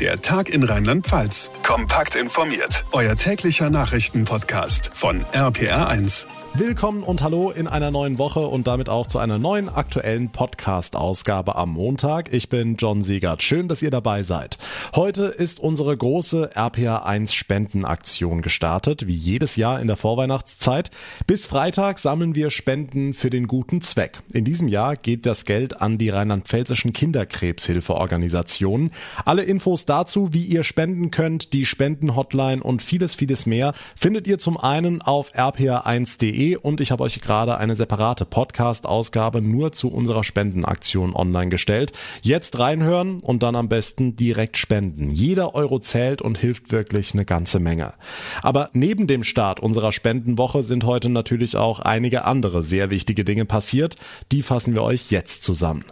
Der Tag in Rheinland-Pfalz. Kompakt informiert. Euer täglicher Nachrichtenpodcast von RPR1. Willkommen und hallo in einer neuen Woche und damit auch zu einer neuen aktuellen Podcast-Ausgabe am Montag. Ich bin John Siegert. Schön, dass ihr dabei seid. Heute ist unsere große RPA1 Spendenaktion gestartet, wie jedes Jahr in der Vorweihnachtszeit. Bis Freitag sammeln wir Spenden für den guten Zweck. In diesem Jahr geht das Geld an die rheinland-pfälzischen Kinderkrebshilfeorganisationen. Alle Infos dazu, wie ihr spenden könnt, die Spendenhotline und vieles, vieles mehr findet ihr zum einen auf rpa1.de und ich habe euch gerade eine separate Podcast-Ausgabe nur zu unserer Spendenaktion online gestellt. Jetzt reinhören und dann am besten direkt spenden. Jeder Euro zählt und hilft wirklich eine ganze Menge. Aber neben dem Start unserer Spendenwoche sind heute natürlich auch einige andere sehr wichtige Dinge passiert. Die fassen wir euch jetzt zusammen.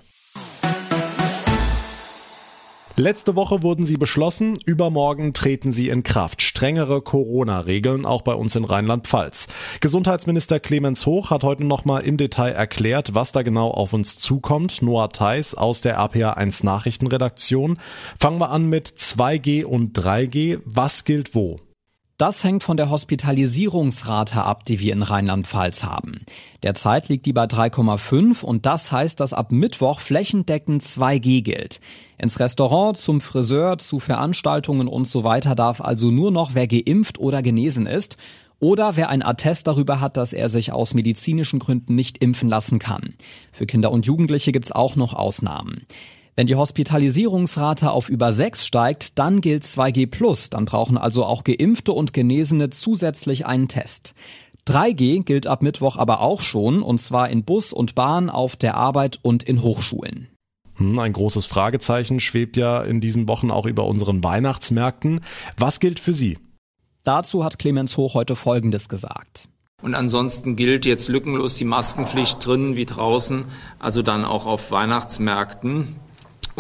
Letzte Woche wurden sie beschlossen, übermorgen treten sie in Kraft. Strengere Corona-Regeln auch bei uns in Rheinland-Pfalz. Gesundheitsminister Clemens Hoch hat heute nochmal im Detail erklärt, was da genau auf uns zukommt. Noah Theis aus der APA1 Nachrichtenredaktion. Fangen wir an mit 2G und 3G. Was gilt wo? Das hängt von der Hospitalisierungsrate ab, die wir in Rheinland-Pfalz haben. Derzeit liegt die bei 3,5 und das heißt, dass ab Mittwoch flächendeckend 2G gilt. Ins Restaurant, zum Friseur, zu Veranstaltungen und so weiter darf also nur noch wer geimpft oder genesen ist oder wer ein Attest darüber hat, dass er sich aus medizinischen Gründen nicht impfen lassen kann. Für Kinder und Jugendliche gibt's auch noch Ausnahmen. Wenn die Hospitalisierungsrate auf über 6 steigt, dann gilt 2G+, dann brauchen also auch Geimpfte und Genesene zusätzlich einen Test. 3G gilt ab Mittwoch aber auch schon, und zwar in Bus und Bahn, auf der Arbeit und in Hochschulen. Hm, ein großes Fragezeichen schwebt ja in diesen Wochen auch über unseren Weihnachtsmärkten. Was gilt für Sie? Dazu hat Clemens Hoch heute Folgendes gesagt. Und ansonsten gilt jetzt lückenlos die Maskenpflicht drinnen wie draußen, also dann auch auf Weihnachtsmärkten.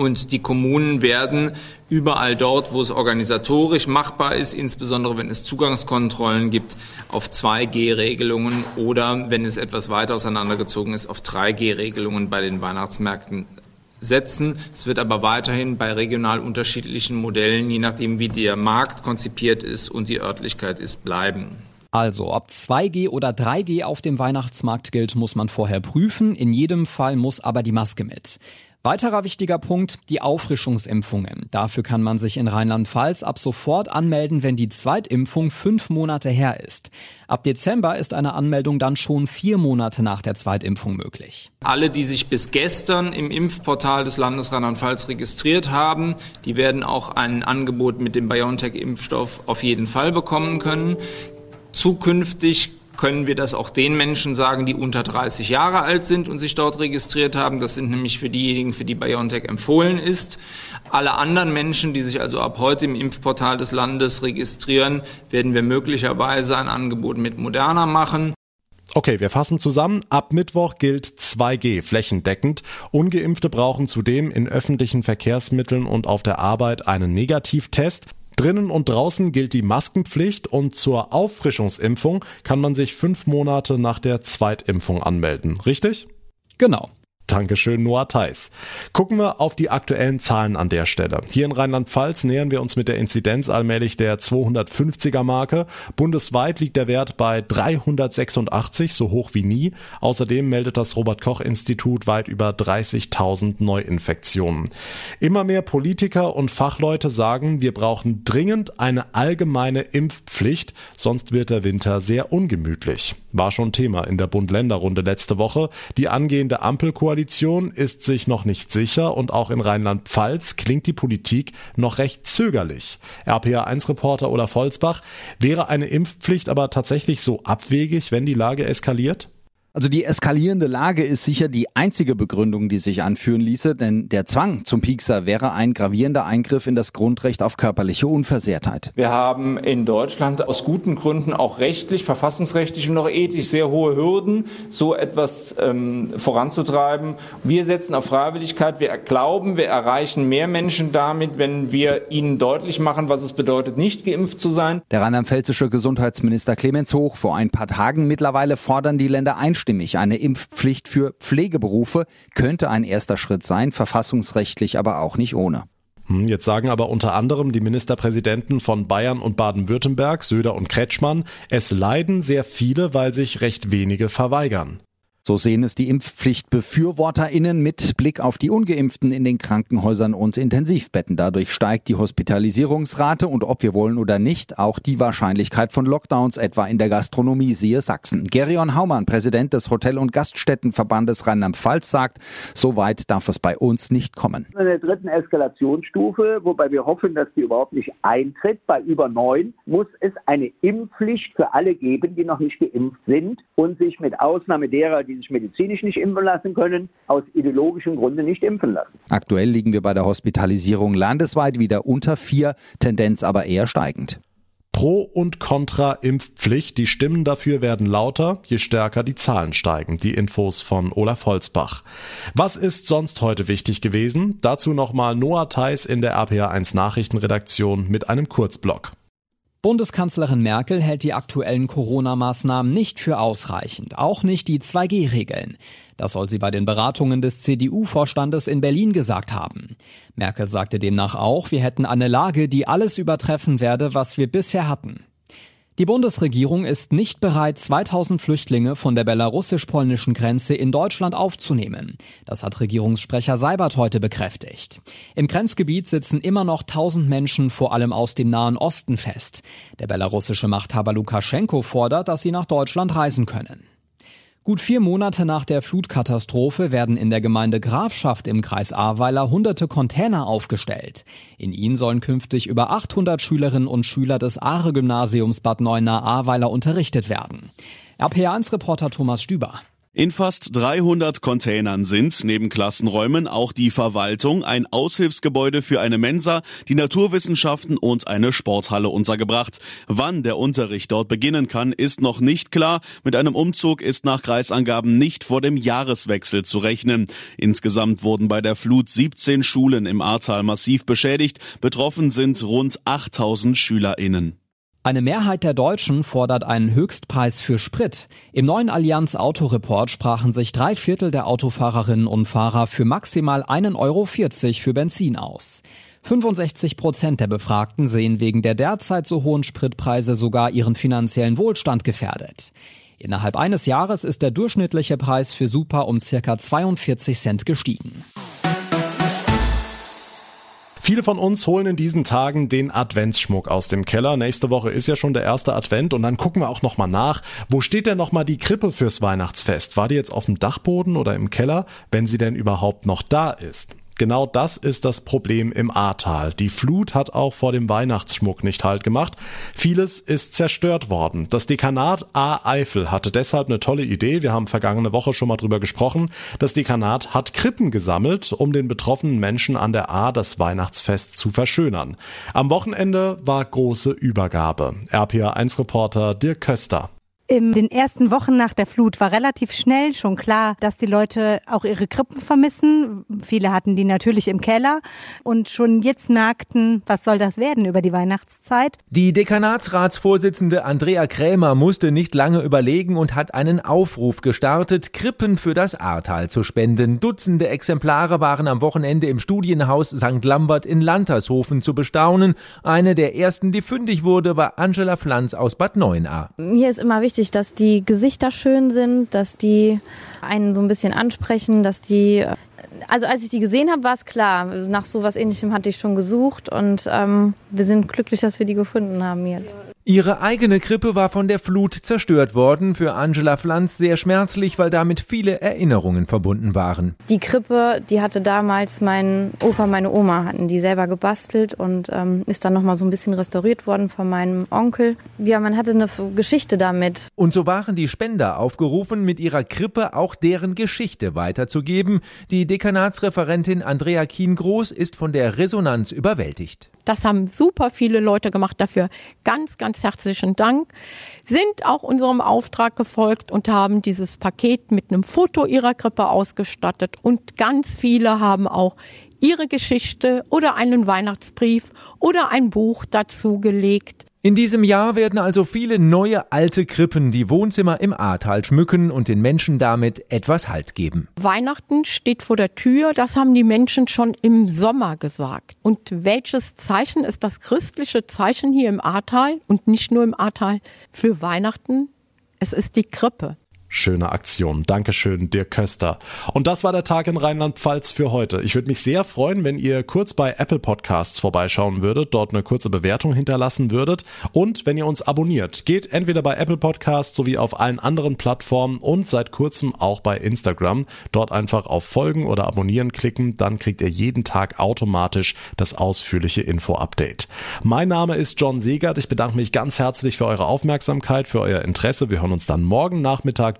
Und die Kommunen werden überall dort, wo es organisatorisch machbar ist, insbesondere wenn es Zugangskontrollen gibt, auf 2G-Regelungen oder wenn es etwas weiter auseinandergezogen ist, auf 3G-Regelungen bei den Weihnachtsmärkten setzen. Es wird aber weiterhin bei regional unterschiedlichen Modellen, je nachdem wie der Markt konzipiert ist und die Örtlichkeit ist, bleiben. Also, ob 2G oder 3G auf dem Weihnachtsmarkt gilt, muss man vorher prüfen. In jedem Fall muss aber die Maske mit. Weiterer wichtiger Punkt, die Auffrischungsimpfungen. Dafür kann man sich in Rheinland-Pfalz ab sofort anmelden, wenn die Zweitimpfung fünf Monate her ist. Ab Dezember ist eine Anmeldung dann schon vier Monate nach der Zweitimpfung möglich. Alle, die sich bis gestern im Impfportal des Landes Rheinland-Pfalz registriert haben, die werden auch ein Angebot mit dem BioNTech-Impfstoff auf jeden Fall bekommen können. Zukünftig können wir das auch den Menschen sagen, die unter 30 Jahre alt sind und sich dort registriert haben. Das sind nämlich für diejenigen, für die BioNTech empfohlen ist. Alle anderen Menschen, die sich also ab heute im Impfportal des Landes registrieren, werden wir möglicherweise ein Angebot mit Moderna machen. Okay, wir fassen zusammen. Ab Mittwoch gilt 2G flächendeckend. Ungeimpfte brauchen zudem in öffentlichen Verkehrsmitteln und auf der Arbeit einen Negativtest. Drinnen und draußen gilt die Maskenpflicht und zur Auffrischungsimpfung kann man sich fünf Monate nach der Zweitimpfung anmelden. Richtig? Genau. Dankeschön, Noah Theis. Gucken wir auf die aktuellen Zahlen an der Stelle. Hier in Rheinland-Pfalz nähern wir uns mit der Inzidenz allmählich der 250er Marke. Bundesweit liegt der Wert bei 386, so hoch wie nie. Außerdem meldet das Robert-Koch-Institut weit über 30.000 Neuinfektionen. Immer mehr Politiker und Fachleute sagen, wir brauchen dringend eine allgemeine Impfpflicht, sonst wird der Winter sehr ungemütlich. War schon Thema in der Bund-Länder-Runde letzte Woche. Die angehende Ampelkoalition Koalition ist sich noch nicht sicher und auch in Rheinland-Pfalz klingt die Politik noch recht zögerlich. RPA1-Reporter Olaf Volzbach, wäre eine Impfpflicht aber tatsächlich so abwegig, wenn die Lage eskaliert? Also die eskalierende Lage ist sicher die einzige Begründung, die sich anführen ließe, denn der Zwang zum Piekser wäre ein gravierender Eingriff in das Grundrecht auf körperliche Unversehrtheit. Wir haben in Deutschland aus guten Gründen auch rechtlich, verfassungsrechtlich und auch ethisch sehr hohe Hürden, so etwas ähm, voranzutreiben. Wir setzen auf Freiwilligkeit. Wir glauben, wir erreichen mehr Menschen damit, wenn wir ihnen deutlich machen, was es bedeutet, nicht geimpft zu sein. Der rheinland-pfälzische Gesundheitsminister Clemens Hoch vor ein paar Tagen mittlerweile fordern die Länder einstimmig einstimmig. Eine Impfpflicht für Pflegeberufe könnte ein erster Schritt sein, verfassungsrechtlich aber auch nicht ohne. Hm, jetzt sagen aber unter anderem die Ministerpräsidenten von Bayern und Baden-Württemberg, Söder und Kretschmann, es leiden sehr viele, weil sich recht wenige verweigern. So sehen es die Impfpflichtbefürworterinnen mit Blick auf die ungeimpften in den Krankenhäusern und Intensivbetten. Dadurch steigt die Hospitalisierungsrate und ob wir wollen oder nicht, auch die Wahrscheinlichkeit von Lockdowns etwa in der Gastronomie siehe Sachsen. Gerion Haumann, Präsident des Hotel- und Gaststättenverbandes Rheinland-Pfalz sagt, so weit darf es bei uns nicht kommen. In der dritten Eskalationsstufe, wobei wir hoffen, dass die überhaupt nicht eintritt, bei über neun, muss es eine Impfpflicht für alle geben, die noch nicht geimpft sind und sich mit Ausnahme derer, die sich medizinisch nicht impfen lassen können, aus ideologischen Gründen nicht impfen lassen. Aktuell liegen wir bei der Hospitalisierung landesweit wieder unter vier, Tendenz aber eher steigend. Pro und Contra Impfpflicht, die Stimmen dafür werden lauter, je stärker die Zahlen steigen. Die Infos von Olaf Holzbach. Was ist sonst heute wichtig gewesen? Dazu nochmal Noah Theis in der RPA1 Nachrichtenredaktion mit einem Kurzblock. Bundeskanzlerin Merkel hält die aktuellen Corona-Maßnahmen nicht für ausreichend, auch nicht die 2G-Regeln. Das soll sie bei den Beratungen des CDU-Vorstandes in Berlin gesagt haben. Merkel sagte demnach auch, wir hätten eine Lage, die alles übertreffen werde, was wir bisher hatten. Die Bundesregierung ist nicht bereit, 2000 Flüchtlinge von der belarussisch-polnischen Grenze in Deutschland aufzunehmen. Das hat Regierungssprecher Seibert heute bekräftigt. Im Grenzgebiet sitzen immer noch 1000 Menschen, vor allem aus dem Nahen Osten, fest. Der belarussische Machthaber Lukaschenko fordert, dass sie nach Deutschland reisen können. Gut vier Monate nach der Flutkatastrophe werden in der Gemeinde Grafschaft im Kreis Ahrweiler hunderte Container aufgestellt. In ihnen sollen künftig über 800 Schülerinnen und Schüler des Aare-Gymnasiums Bad Neuenahr-Ahrweiler unterrichtet werden. RPA1-Reporter Thomas Stüber. In fast 300 Containern sind neben Klassenräumen auch die Verwaltung, ein Aushilfsgebäude für eine Mensa, die Naturwissenschaften und eine Sporthalle untergebracht. Wann der Unterricht dort beginnen kann, ist noch nicht klar. Mit einem Umzug ist nach Kreisangaben nicht vor dem Jahreswechsel zu rechnen. Insgesamt wurden bei der Flut 17 Schulen im Ahrtal massiv beschädigt. Betroffen sind rund 8000 SchülerInnen. Eine Mehrheit der Deutschen fordert einen Höchstpreis für Sprit. Im neuen Allianz Autoreport sprachen sich drei Viertel der Autofahrerinnen und Fahrer für maximal 1,40 Euro für Benzin aus. 65 Prozent der Befragten sehen wegen der derzeit so hohen Spritpreise sogar ihren finanziellen Wohlstand gefährdet. Innerhalb eines Jahres ist der durchschnittliche Preis für Super um circa 42 Cent gestiegen. Viele von uns holen in diesen Tagen den Adventsschmuck aus dem Keller. Nächste Woche ist ja schon der erste Advent und dann gucken wir auch nochmal nach, wo steht denn nochmal die Krippe fürs Weihnachtsfest? War die jetzt auf dem Dachboden oder im Keller, wenn sie denn überhaupt noch da ist? Genau das ist das Problem im Ahrtal. Die Flut hat auch vor dem Weihnachtsschmuck nicht halt gemacht. Vieles ist zerstört worden. Das Dekanat A-Eifel hatte deshalb eine tolle Idee. Wir haben vergangene Woche schon mal drüber gesprochen. Das Dekanat hat Krippen gesammelt, um den betroffenen Menschen an der A das Weihnachtsfest zu verschönern. Am Wochenende war große Übergabe. RPA1-Reporter Dirk Köster. In den ersten Wochen nach der Flut war relativ schnell schon klar, dass die Leute auch ihre Krippen vermissen. Viele hatten die natürlich im Keller und schon jetzt merkten, was soll das werden über die Weihnachtszeit. Die Dekanatsratsvorsitzende Andrea Krämer musste nicht lange überlegen und hat einen Aufruf gestartet, Krippen für das Ahrtal zu spenden. Dutzende Exemplare waren am Wochenende im Studienhaus St. Lambert in Lantershofen zu bestaunen. Eine der ersten, die fündig wurde, war Angela Pflanz aus Bad Neuenahr. Mir ist immer wichtig, wichtig, dass die Gesichter schön sind, dass die einen so ein bisschen ansprechen, dass die also als ich die gesehen habe, war es klar. Nach so was ähnlichem hatte ich schon gesucht und ähm, wir sind glücklich, dass wir die gefunden haben jetzt. Ihre eigene Krippe war von der Flut zerstört worden. Für Angela Pflanz sehr schmerzlich, weil damit viele Erinnerungen verbunden waren. Die Krippe, die hatte damals mein Opa, meine Oma hatten die selber gebastelt und ähm, ist dann nochmal so ein bisschen restauriert worden von meinem Onkel. Ja, man hatte eine Geschichte damit. Und so waren die Spender aufgerufen, mit ihrer Krippe auch deren Geschichte weiterzugeben. Die Dekanatsreferentin Andrea Kien-Groß ist von der Resonanz überwältigt. Das haben super viele Leute gemacht. Dafür ganz, ganz herzlichen Dank. Sind auch unserem Auftrag gefolgt und haben dieses Paket mit einem Foto ihrer Krippe ausgestattet. Und ganz viele haben auch ihre Geschichte oder einen Weihnachtsbrief oder ein Buch dazu gelegt. In diesem Jahr werden also viele neue alte Krippen die Wohnzimmer im Ahrtal schmücken und den Menschen damit etwas Halt geben. Weihnachten steht vor der Tür, das haben die Menschen schon im Sommer gesagt. Und welches Zeichen ist das christliche Zeichen hier im Ahrtal und nicht nur im Ahrtal für Weihnachten? Es ist die Krippe. Schöne Aktion. Dankeschön, Dirk Köster. Und das war der Tag in Rheinland-Pfalz für heute. Ich würde mich sehr freuen, wenn ihr kurz bei Apple Podcasts vorbeischauen würdet, dort eine kurze Bewertung hinterlassen würdet und wenn ihr uns abonniert. Geht entweder bei Apple Podcasts sowie auf allen anderen Plattformen und seit kurzem auch bei Instagram. Dort einfach auf Folgen oder Abonnieren klicken, dann kriegt ihr jeden Tag automatisch das ausführliche Info-Update. Mein Name ist John Segert. Ich bedanke mich ganz herzlich für eure Aufmerksamkeit, für euer Interesse. Wir hören uns dann morgen Nachmittag